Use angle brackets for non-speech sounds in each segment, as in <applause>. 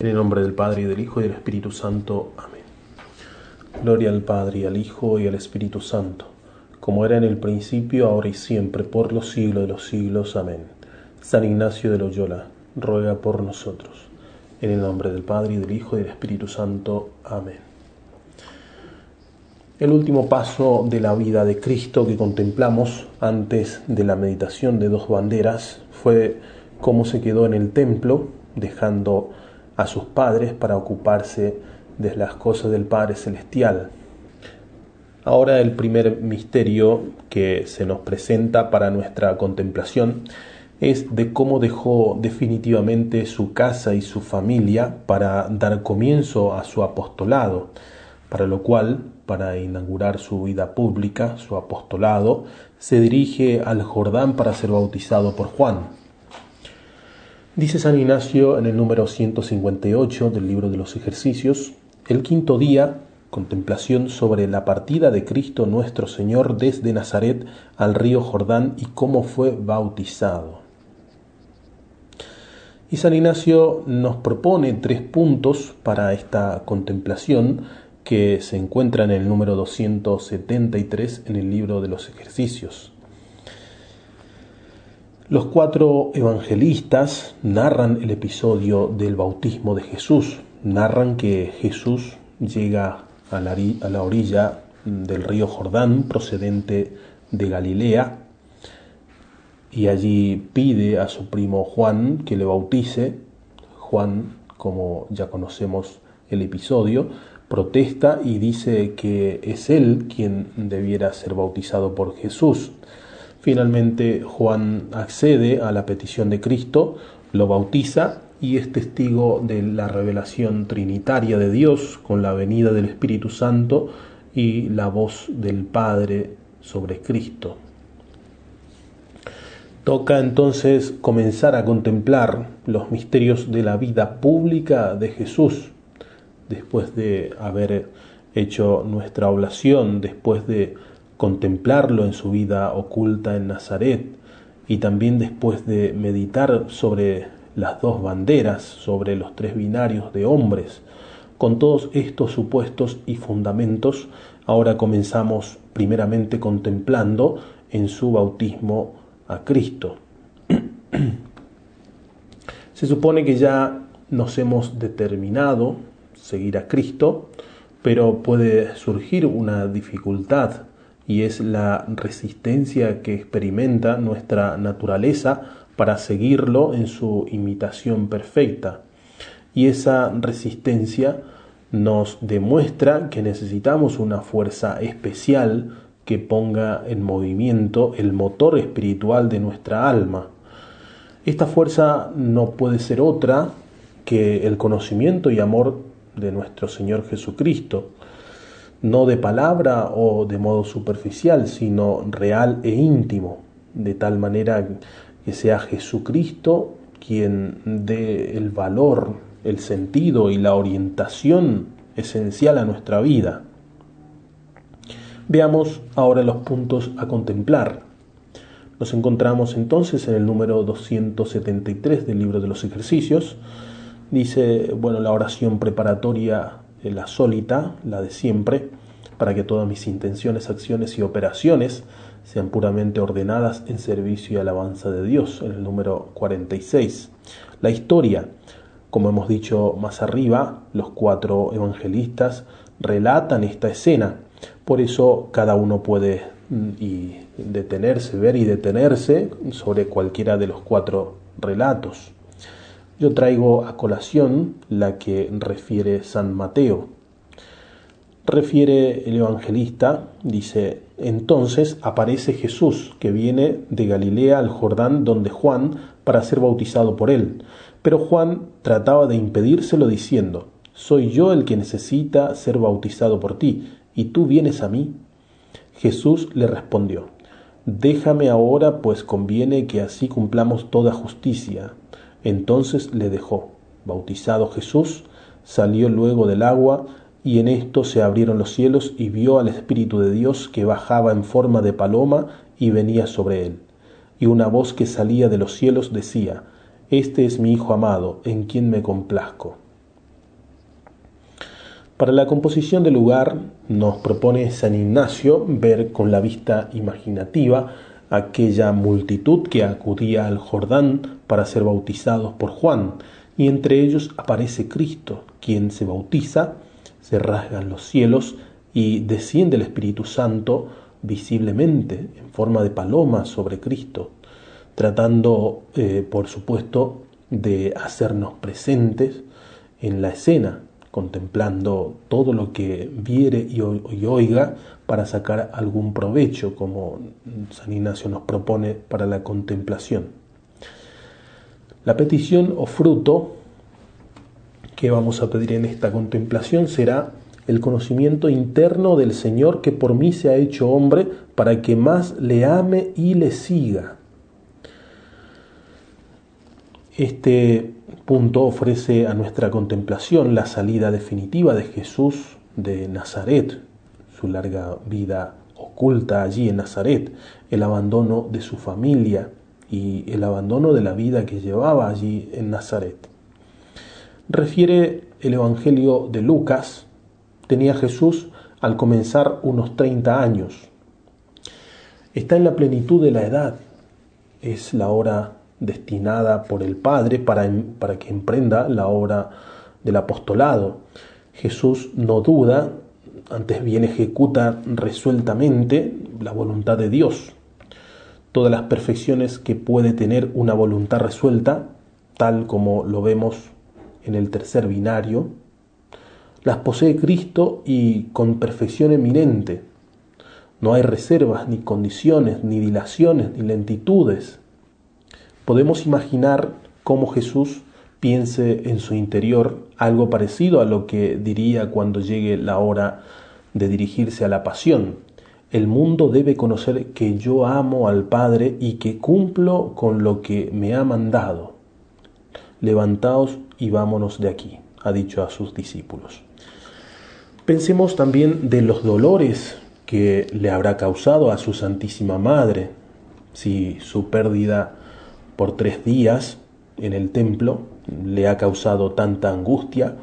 En el nombre del Padre y del Hijo y del Espíritu Santo. Amén. Gloria al Padre y al Hijo y al Espíritu Santo, como era en el principio, ahora y siempre, por los siglos de los siglos. Amén. San Ignacio de Loyola, ruega por nosotros. En el nombre del Padre y del Hijo y del Espíritu Santo. Amén. El último paso de la vida de Cristo que contemplamos antes de la meditación de dos banderas fue cómo se quedó en el templo, dejando a sus padres para ocuparse de las cosas del Padre Celestial. Ahora el primer misterio que se nos presenta para nuestra contemplación es de cómo dejó definitivamente su casa y su familia para dar comienzo a su apostolado, para lo cual, para inaugurar su vida pública, su apostolado, se dirige al Jordán para ser bautizado por Juan. Dice San Ignacio en el número 158 del libro de los ejercicios, el quinto día, contemplación sobre la partida de Cristo nuestro Señor desde Nazaret al río Jordán y cómo fue bautizado. Y San Ignacio nos propone tres puntos para esta contemplación que se encuentra en el número 273 en el libro de los ejercicios. Los cuatro evangelistas narran el episodio del bautismo de Jesús, narran que Jesús llega a la, orilla del río Jordán procedente de Galilea y allí pide a su primo Juan que le bautice. Juan, como ya conocemos el episodio, protesta y dice que es él quien debiera ser bautizado por Jesús. Finalmente Juan accede a la petición de Cristo, lo bautiza y es testigo de la revelación trinitaria de Dios con la venida del Espíritu Santo y la voz del Padre sobre Cristo. Toca entonces comenzar a contemplar los misterios de la vida pública de Jesús, después de haber hecho nuestra oblación, después de contemplarlo en su vida oculta en Nazaret y también después de meditar sobre las dos banderas, sobre los tres binarios de hombres, con todos estos supuestos y fundamentos, ahora comenzamos primeramente contemplando en su bautismo a Cristo. <clears throat> Se supone que ya nos hemos determinado seguir a Cristo, pero puede surgir una dificultad y es la resistencia que experimenta nuestra naturaleza para seguirlo en su imitación perfecta. Y esa resistencia nos demuestra que necesitamos una fuerza especial que ponga en movimiento el motor espiritual de nuestra alma. Esta fuerza no puede ser otra que el conocimiento y amor de nuestro Señor Jesucristo, no de palabra o de modo superficial, sino real e íntimo, de tal manera que sea Jesucristo quien dé el valor, el sentido y la orientación esencial a nuestra vida. Veamos ahora los puntos a contemplar. Nos encontramos entonces en el número 273 del libro de los ejercicios. Dice, bueno, la oración preparatoria la sólita, la de siempre, para que todas mis intenciones, acciones y operaciones sean puramente ordenadas en servicio y alabanza de Dios, en el número 46. La historia, como hemos dicho más arriba, los cuatro evangelistas relatan esta escena, por eso cada uno puede mm, y detenerse, ver y detenerse sobre cualquiera de los cuatro relatos. Yo traigo a colación la que refiere San Mateo. Refiere el evangelista, dice, entonces aparece Jesús, que viene de Galilea al Jordán donde Juan para ser bautizado por él. Pero Juan trataba de impedírselo diciendo, soy yo el que necesita ser bautizado por ti, y tú vienes a mí. Jesús le respondió, déjame ahora, pues conviene que así cumplamos toda justicia. Entonces le dejó. Bautizado Jesús, salió luego del agua, y en esto se abrieron los cielos y vio al Espíritu de Dios que bajaba en forma de paloma y venía sobre él. Y una voz que salía de los cielos decía, Este es mi Hijo amado, en quien me complazco. Para la composición del lugar nos propone San Ignacio ver con la vista imaginativa aquella multitud que acudía al Jordán para ser bautizados por Juan, y entre ellos aparece Cristo, quien se bautiza, se rasgan los cielos y desciende el Espíritu Santo visiblemente en forma de paloma sobre Cristo, tratando, eh, por supuesto, de hacernos presentes en la escena, contemplando todo lo que viere y, oiga para sacar algún provecho, como San Ignacio nos propone para la contemplación. La petición o fruto que vamos a pedir en esta contemplación será el conocimiento interno del Señor que por mí se ha hecho hombre para que más le ame y le siga. Este punto ofrece a nuestra contemplación la salida definitiva de Jesús de Nazaret, su larga vida oculta allí en Nazaret, el abandono de su familia y el abandono de la vida que llevaba allí en Nazaret. Refiere el Evangelio de Lucas, tenía Jesús al comenzar unos 30 años. Está en la plenitud de la edad, es la hora destinada por el Padre para, para que emprenda la obra del apostolado. Jesús no duda, antes bien ejecuta resueltamente la voluntad de Dios. Todas las perfecciones que puede tener una voluntad resuelta, tal como lo vemos en el tercer binario, las posee Cristo y con perfección eminente. No hay reservas, ni condiciones, ni dilaciones, ni lentitudes podemos imaginar cómo Jesús piense en su interior algo parecido a lo que diría cuando llegue la hora de dirigirse a la pasión. El mundo debe conocer que yo amo al Padre y que cumplo con lo que me ha mandado. Levantaos y vámonos de aquí, ha dicho a sus discípulos. Pensemos también de los dolores que le habrá causado a su Santísima Madre, si su pérdida por tres días en el templo le ha causado tanta angustia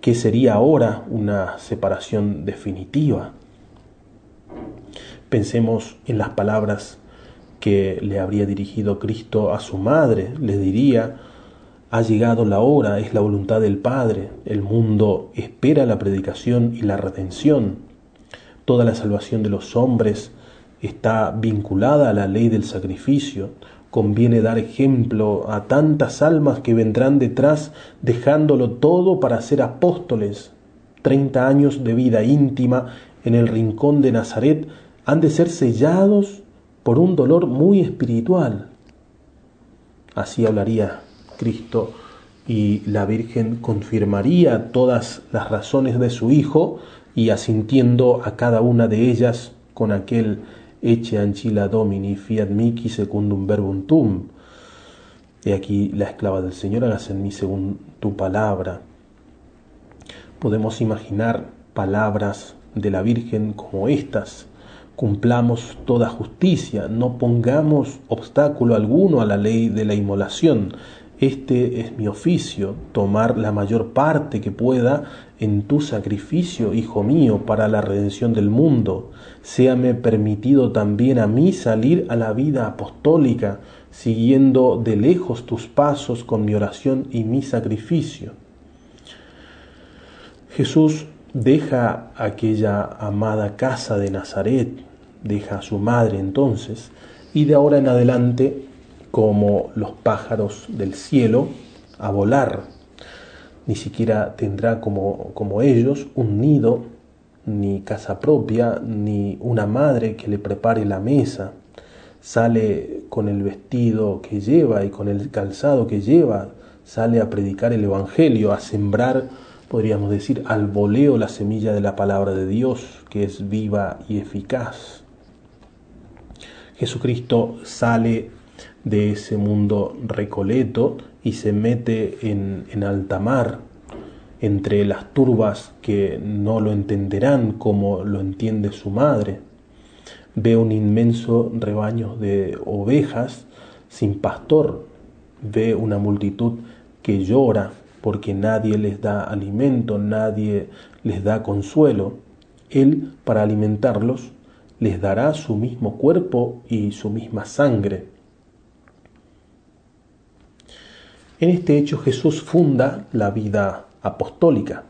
que sería ahora una separación definitiva. Pensemos en las palabras que le habría dirigido Cristo a su madre. Le diría, ha llegado la hora, es la voluntad del Padre, el mundo espera la predicación y la redención. Toda la salvación de los hombres está vinculada a la ley del sacrificio. Conviene dar ejemplo a tantas almas que vendrán detrás dejándolo todo para ser apóstoles. Treinta años de vida íntima en el rincón de Nazaret han de ser sellados por un dolor muy espiritual. Así hablaría Cristo y la Virgen confirmaría todas las razones de su Hijo y asintiendo a cada una de ellas con aquel Ecce ancilla domini, fiat mici secundum verbum tum. He aquí la esclava del Señor, hágase en mí según tu palabra. Podemos imaginar palabras de la Virgen como estas. Cumplamos toda justicia, no pongamos obstáculo alguno a la ley de la inmolación. Este es mi oficio, tomar la mayor parte que pueda en tu sacrificio, Hijo mío, para la redención del mundo. Séame permitido también a mí salir a la vida apostólica, siguiendo de lejos tus pasos con mi oración y mi sacrificio. Jesús deja aquella amada casa de Nazaret, deja a su madre entonces, y de ahora en adelante, como los pájaros del cielo, a volar ni siquiera tendrá como, como ellos un nido, ni casa propia, ni una madre que le prepare la mesa. Sale con el vestido que lleva y con el calzado que lleva, sale a predicar el Evangelio, a sembrar, podríamos decir, al voleo la semilla de la palabra de Dios, que es viva y eficaz. Jesucristo sale de ese mundo recoleto y se mete en, en alta mar entre las turbas que no lo entenderán como lo entiende su madre. Ve un inmenso rebaño de ovejas sin pastor. Ve una multitud que llora porque nadie les da alimento, nadie les da consuelo, Él, para alimentarlos, les dará su mismo cuerpo y su misma sangre. En este hecho Jesús funda la vida apostólica.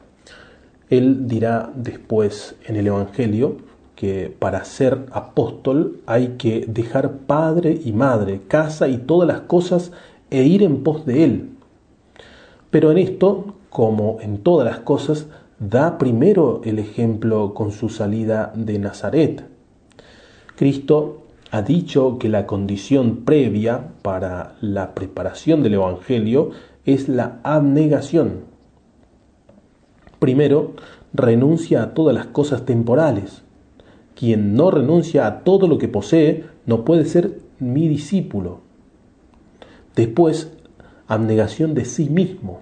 Él dirá después en el Evangelio que para ser apóstol hay que dejar padre y madre, casa y todas las cosas e ir en pos de Él. Pero en esto, como en todas las cosas, da primero el ejemplo con su salida de Nazaret. Cristo ha dicho que la condición previa para la preparación del Evangelio es la abnegación. Primero, renuncia a todas las cosas temporales. Quien no renuncia a todo lo que posee no puede ser mi discípulo. Después, abnegación de sí mismo.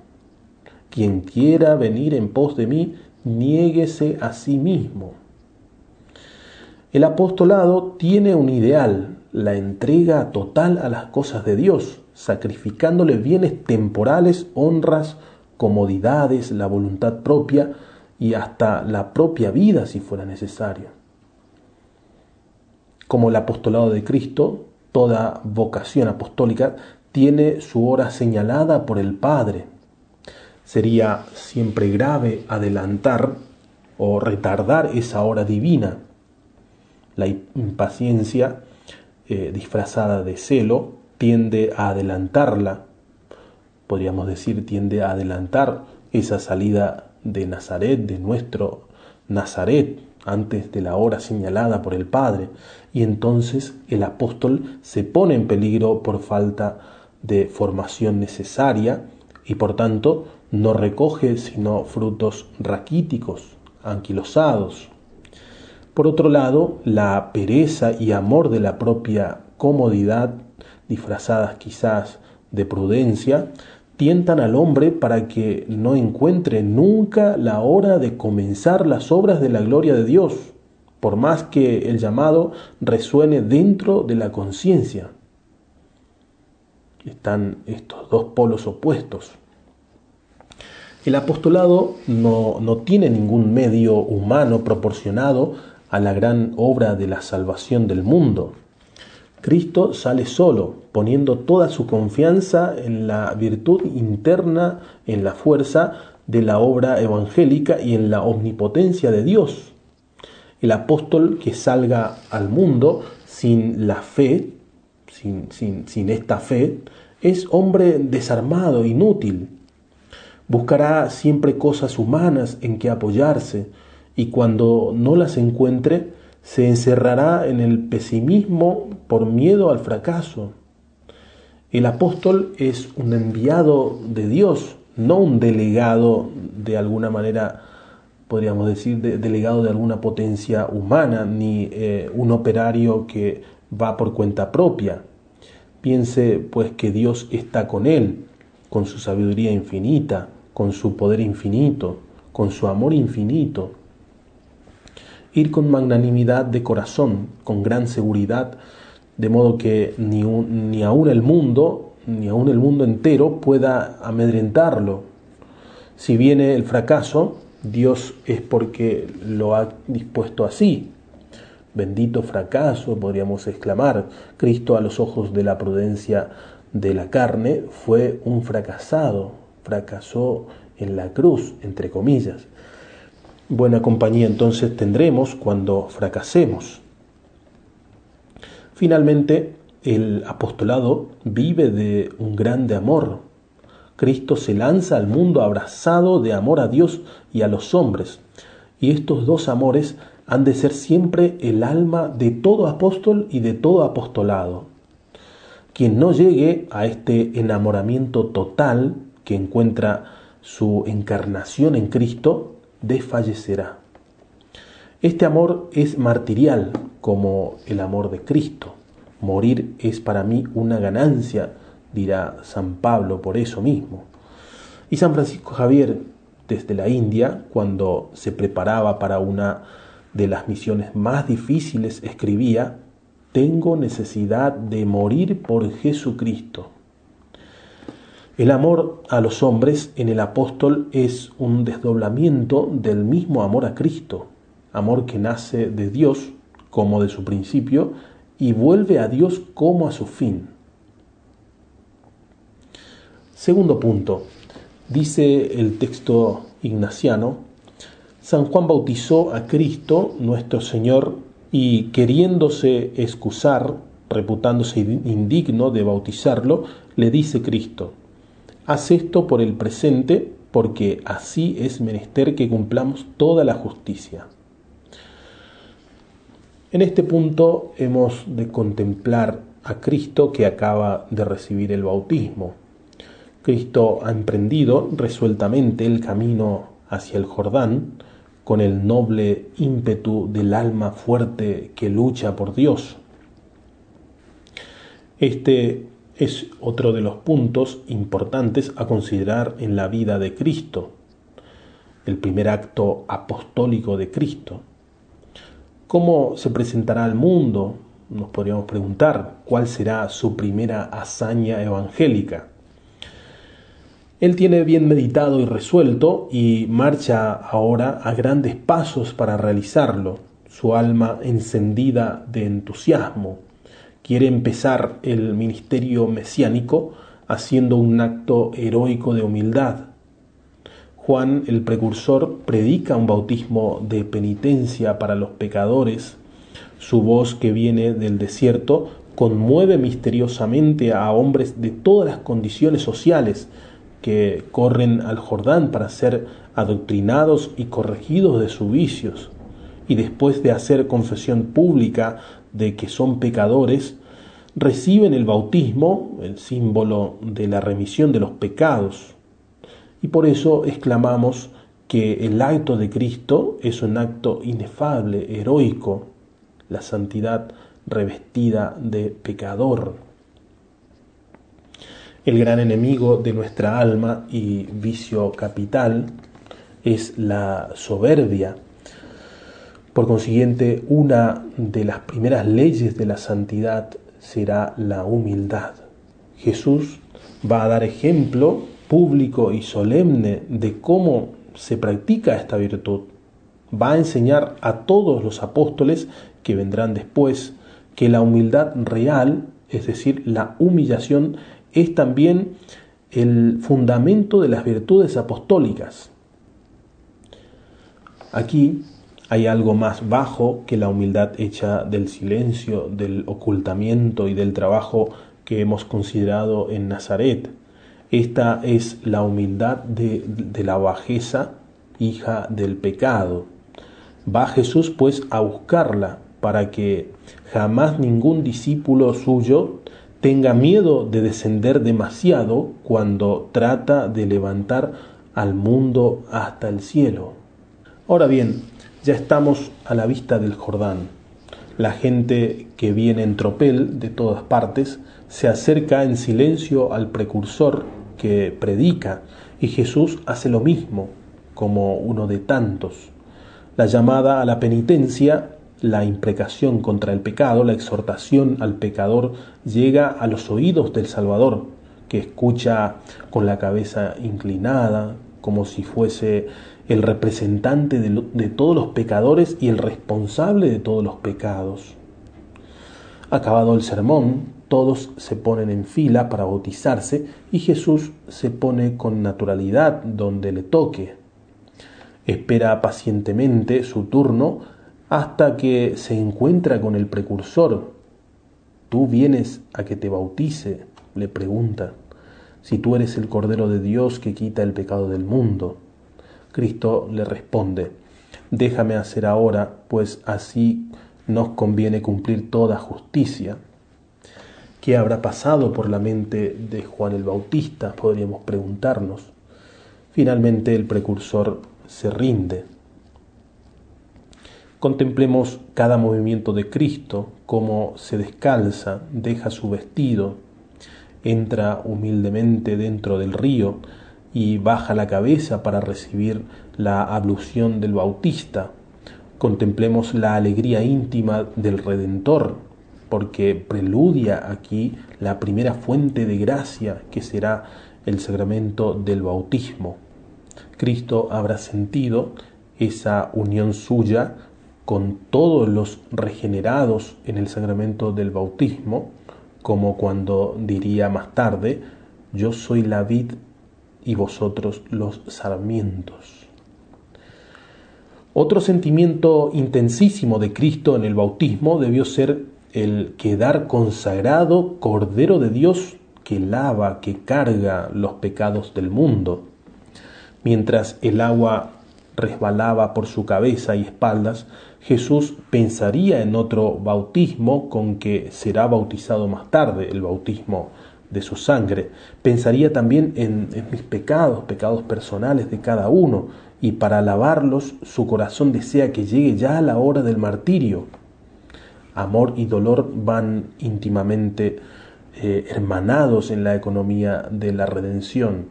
Quien quiera venir en pos de mí, niéguese a sí mismo. El apostolado tiene un ideal, la entrega total a las cosas de Dios, sacrificándole bienes temporales, honras, comodidades, la voluntad propia y hasta la propia vida si fuera necesario. Como el apostolado de Cristo, toda vocación apostólica tiene su hora señalada por el Padre. Sería siempre grave adelantar o retardar esa hora divina. La impaciencia eh, disfrazada de celo tiende a adelantarla, podríamos decir, tiende a adelantar esa salida de Nazaret, de nuestro Nazaret, antes de la hora señalada por el Padre, y entonces el apóstol se pone en peligro por falta de formación necesaria y por tanto no recoge sino frutos raquíticos, anquilosados. Por otro lado, la pereza y amor de la propia comodidad, disfrazadas quizás de prudencia, tientan al hombre para que no encuentre nunca la hora de comenzar las obras de la gloria de Dios, por más que el llamado resuene dentro de la conciencia están estos dos polos opuestos. El apostolado no, no, tiene ningún medio humano proporcionado a la gran obra de la salvación del mundo. Cristo sale solo, poniendo toda su confianza en la virtud interna, en la fuerza de la obra evangélica y en la omnipotencia de Dios. El apóstol que salga al mundo sin la fe sin, esta fe, es hombre desarmado, inútil. Buscará siempre cosas humanas en que apoyarse y cuando no las encuentre, se encerrará en el pesimismo por miedo al fracaso. El apóstol es un enviado de Dios, no un delegado de alguna manera, podríamos decir, delegado de alguna potencia humana, ni eh, un operario que va por cuenta propia. Piense pues que Dios está con él, con su sabiduría infinita, con su poder infinito, con su amor infinito. Ir con magnanimidad de corazón, con gran seguridad, de modo que ni, ni aun el mundo, ni aun el mundo entero pueda amedrentarlo. Si viene el fracaso, Dios es porque lo ha dispuesto así, Bendito fracaso, podríamos exclamar. Cristo a los ojos de la prudencia de la carne fue un fracasado, fracasó en la cruz, entre comillas. Buena compañía entonces tendremos cuando fracasemos. Finalmente, el apostolado vive de un grande amor. Cristo se lanza al mundo abrazado de amor a Dios y a los hombres, y estos dos amores han de ser siempre el alma de todo apóstol y de todo apostolado. Quien no llegue a este enamoramiento total que encuentra su encarnación en Cristo, desfallecerá. Este amor es martirial como el amor de Cristo. Morir es para mí una ganancia, dirá San Pablo por eso mismo. Y San Francisco Javier, desde la India, cuando se preparaba para una de las misiones más difíciles escribía, tengo necesidad de morir por Jesucristo. El amor a los hombres en el apóstol es un desdoblamiento del mismo amor a Cristo, amor que nace de Dios como de su principio y vuelve a Dios como a su fin. Segundo punto, dice el texto ignaciano, San Juan bautizó a Cristo, nuestro Señor, y queriéndose excusar, reputándose indigno de bautizarlo, le dice Cristo, Haz esto por el presente, porque así es menester que cumplamos toda la justicia. En este punto hemos de contemplar a Cristo que acaba de recibir el bautismo. Cristo ha emprendido resueltamente el camino hacia el Jordán con el noble ímpetu del alma fuerte que lucha por Dios. Este es otro de los puntos importantes a considerar en la vida de Cristo, el primer acto apostólico de Cristo. ¿Cómo se presentará al mundo? Nos podríamos preguntar cuál será su primera hazaña evangélica. Él tiene bien meditado y resuelto y marcha ahora a grandes pasos para realizarlo, su alma encendida de entusiasmo, quiere empezar el ministerio mesiánico haciendo un acto heroico de humildad. Juan el precursor predica un bautismo de penitencia para los pecadores. Su voz que viene del desierto conmueve misteriosamente a hombres de todas las condiciones sociales que corren al Jordán para ser adoctrinados y corregidos de sus vicios. Y después de hacer confesión pública de que son pecadores, reciben el bautismo, el símbolo de la remisión de los pecados. Y por eso exclamamos que el acto de Cristo es un acto inefable, heroico, la santidad revestida de pecador. El gran enemigo de nuestra alma y vicio capital es la soberbia, por consiguiente, una de las primeras leyes de la santidad será la humildad. Jesús va a dar ejemplo público y solemne de cómo se practica esta virtud. Va a enseñar a todos los apóstoles que vendrán después que la humildad real, es decir, la humillación, es también el fundamento de las virtudes apostólicas. Aquí hay algo más bajo que la humildad hecha del silencio, del ocultamiento y del trabajo que hemos considerado en Nazaret. Esta es la humildad de, la bajeza, hija del pecado. Va Jesús pues a buscarla para que jamás ningún discípulo suyo tenga miedo de descender demasiado cuando trata de levantar al mundo hasta el cielo. Ahora bien, ya estamos a la vista del Jordán. La gente que viene en tropel de todas partes se acerca en silencio al precursor que predica y Jesús hace lo mismo como uno de tantos. La llamada a la penitencia, la imprecación contra el pecado, la exhortación al pecador llega a los oídos del Salvador, que escucha con la cabeza inclinada, como si fuese el representante de, todos los pecadores y el responsable de todos los pecados. Acabado el sermón, todos se ponen en fila para bautizarse y Jesús se pone con naturalidad donde le toque. Espera pacientemente su turno hasta que se encuentra con el precursor. ¿Tú vienes a que te bautice? le pregunta. Si tú eres el Cordero de Dios que quita el pecado del mundo. Cristo le responde, déjame hacer ahora, pues así nos conviene cumplir toda justicia. ¿Qué habrá pasado por la mente de Juan el Bautista? Podríamos preguntarnos. Finalmente el precursor se rinde. Contemplemos cada movimiento de Cristo, cómo se descalza, deja su vestido, entra humildemente dentro del río, y baja la cabeza para recibir la ablución del Bautista. Contemplemos la alegría íntima del Redentor, porque preludia aquí la primera fuente de gracia que será el sacramento del bautismo. Cristo habrá sentido esa unión suya con todos los regenerados en el sacramento del bautismo, como cuando diría más tarde, yo soy la vid y vosotros los sarmientos. Otro sentimiento intensísimo de Cristo en el bautismo debió ser el quedar consagrado Cordero de Dios que lava, que carga los pecados del mundo. Mientras el agua resbalaba por su cabeza y espaldas, Jesús pensaría en otro bautismo con que será bautizado más tarde, el bautismo de su sangre. Pensaría también en, mis pecados, pecados personales de cada uno, y para alabarlos su corazón desea que llegue ya a la hora del martirio. Amor y dolor van íntimamente eh, hermanados en la economía de la redención.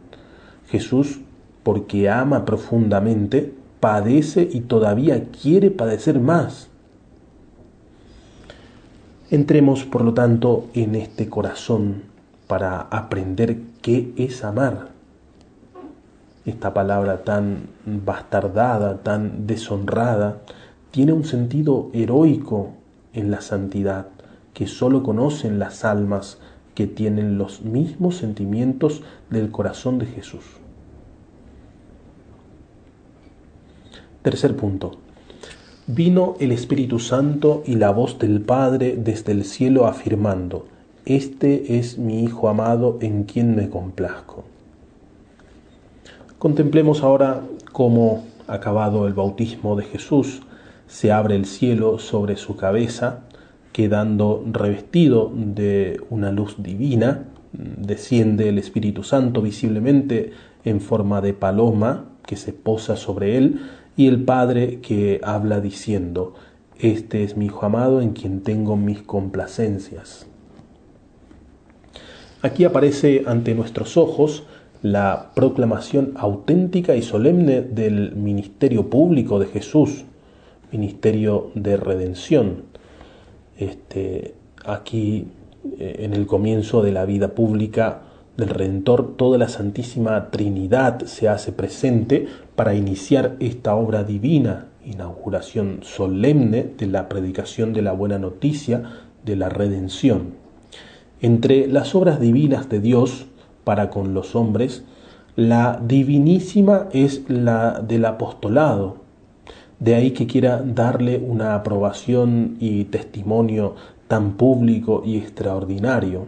Jesús, porque ama profundamente, padece y todavía quiere padecer más. Entremos, por lo tanto, en este corazón para aprender qué es amar. Esta palabra tan bastardada, tan deshonrada, tiene un sentido heroico en la santidad que sólo conocen las almas que tienen los mismos sentimientos del corazón de Jesús. Tercer punto. Vino el Espíritu Santo y la voz del Padre desde el cielo afirmando, Este es mi Hijo amado en quien me complazco. Contemplemos ahora cómo, acabado el bautismo de Jesús, se abre el cielo sobre su cabeza, quedando revestido de una luz divina, desciende el Espíritu Santo visiblemente en forma de paloma que se posa sobre él y el Padre que habla diciendo, Este es mi Hijo amado en quien tengo mis complacencias. Aquí aparece ante nuestros ojos la proclamación auténtica y solemne del ministerio público de Jesús, ministerio de redención. Este, aquí, eh, en el comienzo de la vida pública del Redentor, toda la Santísima Trinidad se hace presente para iniciar esta obra divina, inauguración solemne de la predicación de la buena noticia de la redención. Entre las obras divinas de Dios para con los hombres, la divinísima es la del apostolado. De ahí que quiera darle una aprobación y testimonio tan público y extraordinario.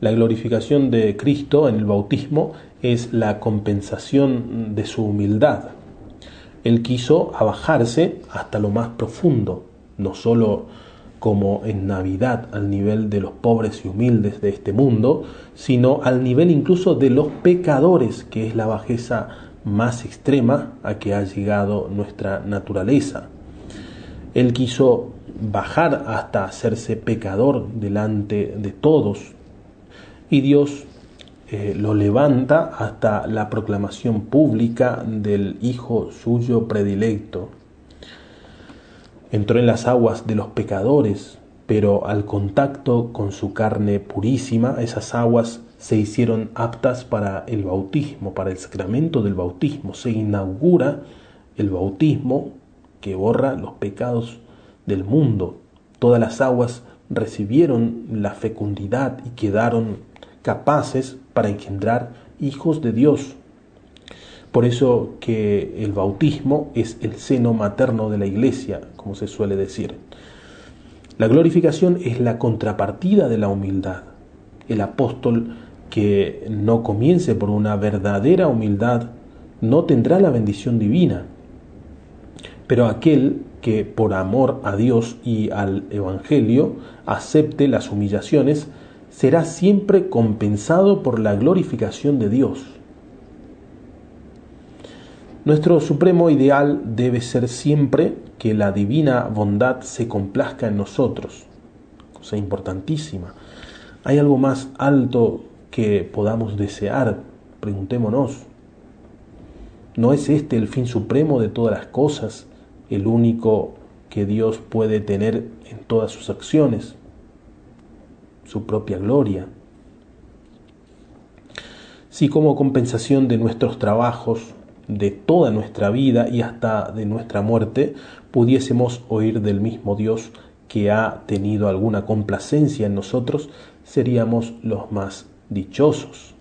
La glorificación de Cristo en el bautismo es la compensación de su humildad. Él quiso abajarse hasta lo más profundo, no sólo como en Navidad al nivel de los pobres y humildes de este mundo, sino al nivel incluso de los pecadores, que es la bajeza más extrema a que ha llegado nuestra naturaleza. Él quiso bajar hasta hacerse pecador delante de todos, y Dios eh, lo levanta hasta la proclamación pública del Hijo suyo predilecto. Entró en las aguas de los pecadores, pero al contacto con su carne purísima, esas aguas se hicieron aptas para el bautismo, para el sacramento del bautismo. Se inaugura el bautismo que borra los pecados del mundo. Todas las aguas recibieron la fecundidad y quedaron capaces para engendrar hijos de Dios. Por eso que el bautismo es el seno materno de la iglesia, como se suele decir. La glorificación es la contrapartida de la humildad. El apóstol que no comience por una verdadera humildad no tendrá la bendición divina. Pero aquel que por amor a Dios y al Evangelio acepte las humillaciones, será siempre compensado por la glorificación de Dios. Nuestro supremo ideal debe ser siempre que la divina bondad se complazca en nosotros, cosa importantísima. ¿Hay algo más alto que podamos desear? Preguntémonos. ¿No es este el fin supremo de todas las cosas, el único que Dios puede tener en todas sus acciones? su propia gloria. Si como compensación de nuestros trabajos, de toda nuestra vida y hasta de nuestra muerte, pudiésemos oír del mismo Dios que ha tenido alguna complacencia en nosotros, seríamos los más dichosos.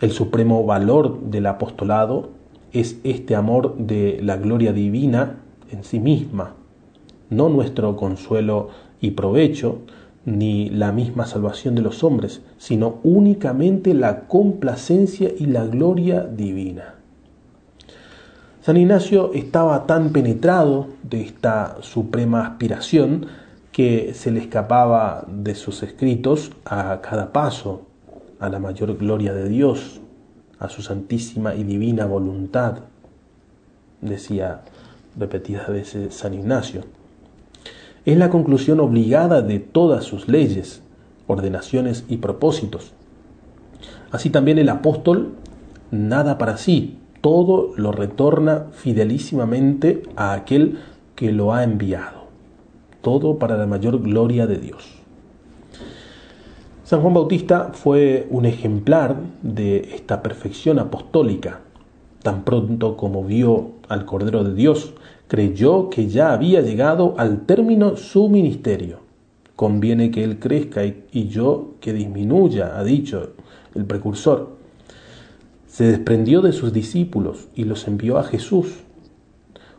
El supremo valor del apostolado es este amor de la gloria divina en sí misma, no nuestro consuelo y provecho, ni la misma salvación de los hombres, sino únicamente la complacencia y la gloria divina. San Ignacio estaba tan penetrado de esta suprema aspiración que se le escapaba de sus escritos a cada paso a la mayor gloria de Dios, a su santísima y divina voluntad, decía repetidas veces San Ignacio. Es la conclusión obligada de todas sus leyes, ordenaciones y propósitos. Así también el apóstol nada para sí, todo lo retorna fidelísimamente a aquel que lo ha enviado, todo para la mayor gloria de Dios. San Juan Bautista fue un ejemplar de esta perfección apostólica. Tan pronto como vio al Cordero de Dios, creyó que ya había llegado al término su ministerio. Conviene que él crezca y yo que disminuya, ha dicho el precursor. Se desprendió de sus discípulos y los envió a Jesús.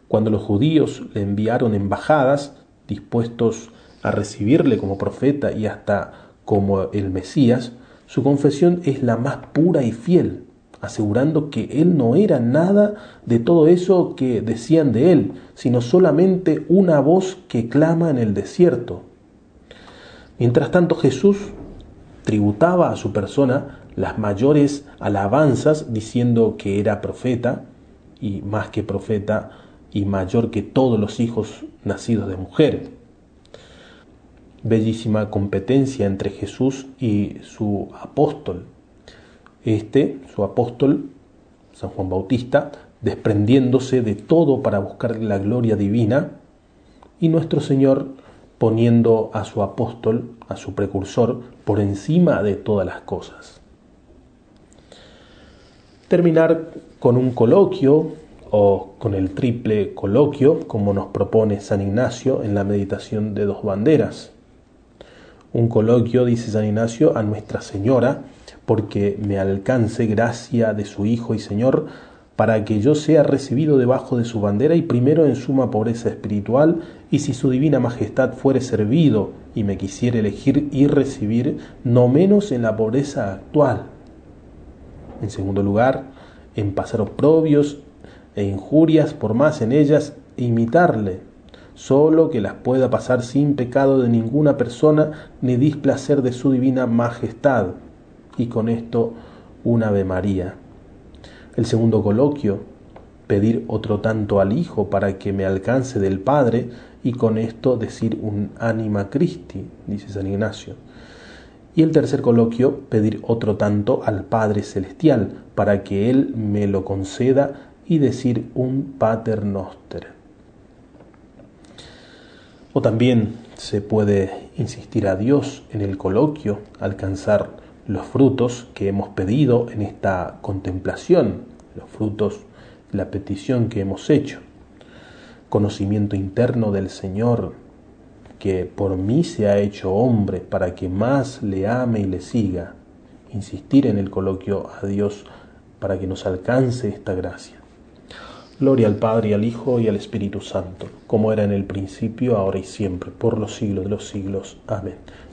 Cuando los judíos le enviaron embajadas, dispuestos a recibirle como profeta y hasta como el Mesías, su confesión es la más pura y fiel, asegurando que él no era nada de todo eso que decían de él, sino solamente una voz que clama en el desierto. Mientras tanto Jesús tributaba a su persona las mayores alabanzas diciendo que era profeta, y más que profeta, y mayor que todos los hijos nacidos de mujer bellísima competencia entre Jesús y su apóstol. Este, su apóstol, San Juan Bautista, desprendiéndose de todo para buscar la gloria divina, y nuestro Señor poniendo a su apóstol, a su precursor, por encima de todas las cosas. Terminar con un coloquio o con el triple coloquio, como nos propone San Ignacio en la meditación de dos banderas un coloquio, dice San Ignacio, a Nuestra Señora, porque me alcance gracia de su Hijo y Señor, para que yo sea recibido debajo de su bandera y primero en suma pobreza espiritual, y si su divina majestad fuere servido y me quisiere elegir y recibir, no menos en la pobreza actual. En segundo lugar, en pasar oprobios e injurias, por más en ellas imitarle, solo que las pueda pasar sin pecado de ninguna persona ni displacer de su divina majestad. Y con esto un Ave María. El segundo coloquio, pedir otro tanto al Hijo para que me alcance del Padre y con esto decir un anima Christi, dice San Ignacio. Y el tercer coloquio, pedir otro tanto al Padre Celestial para que Él me lo conceda y decir un Pater Noster. O también se puede insistir a Dios en el coloquio, alcanzar los frutos que hemos pedido en esta contemplación, los frutos, la petición que hemos hecho. Conocimiento interno del Señor, que por mí se ha hecho hombre para que más le ame y le siga. Insistir en el coloquio a Dios para que nos alcance esta gracia. Gloria al Padre al Hijo y al Espíritu Santo, como era en el principio, ahora y siempre, por los siglos de los siglos. Amén.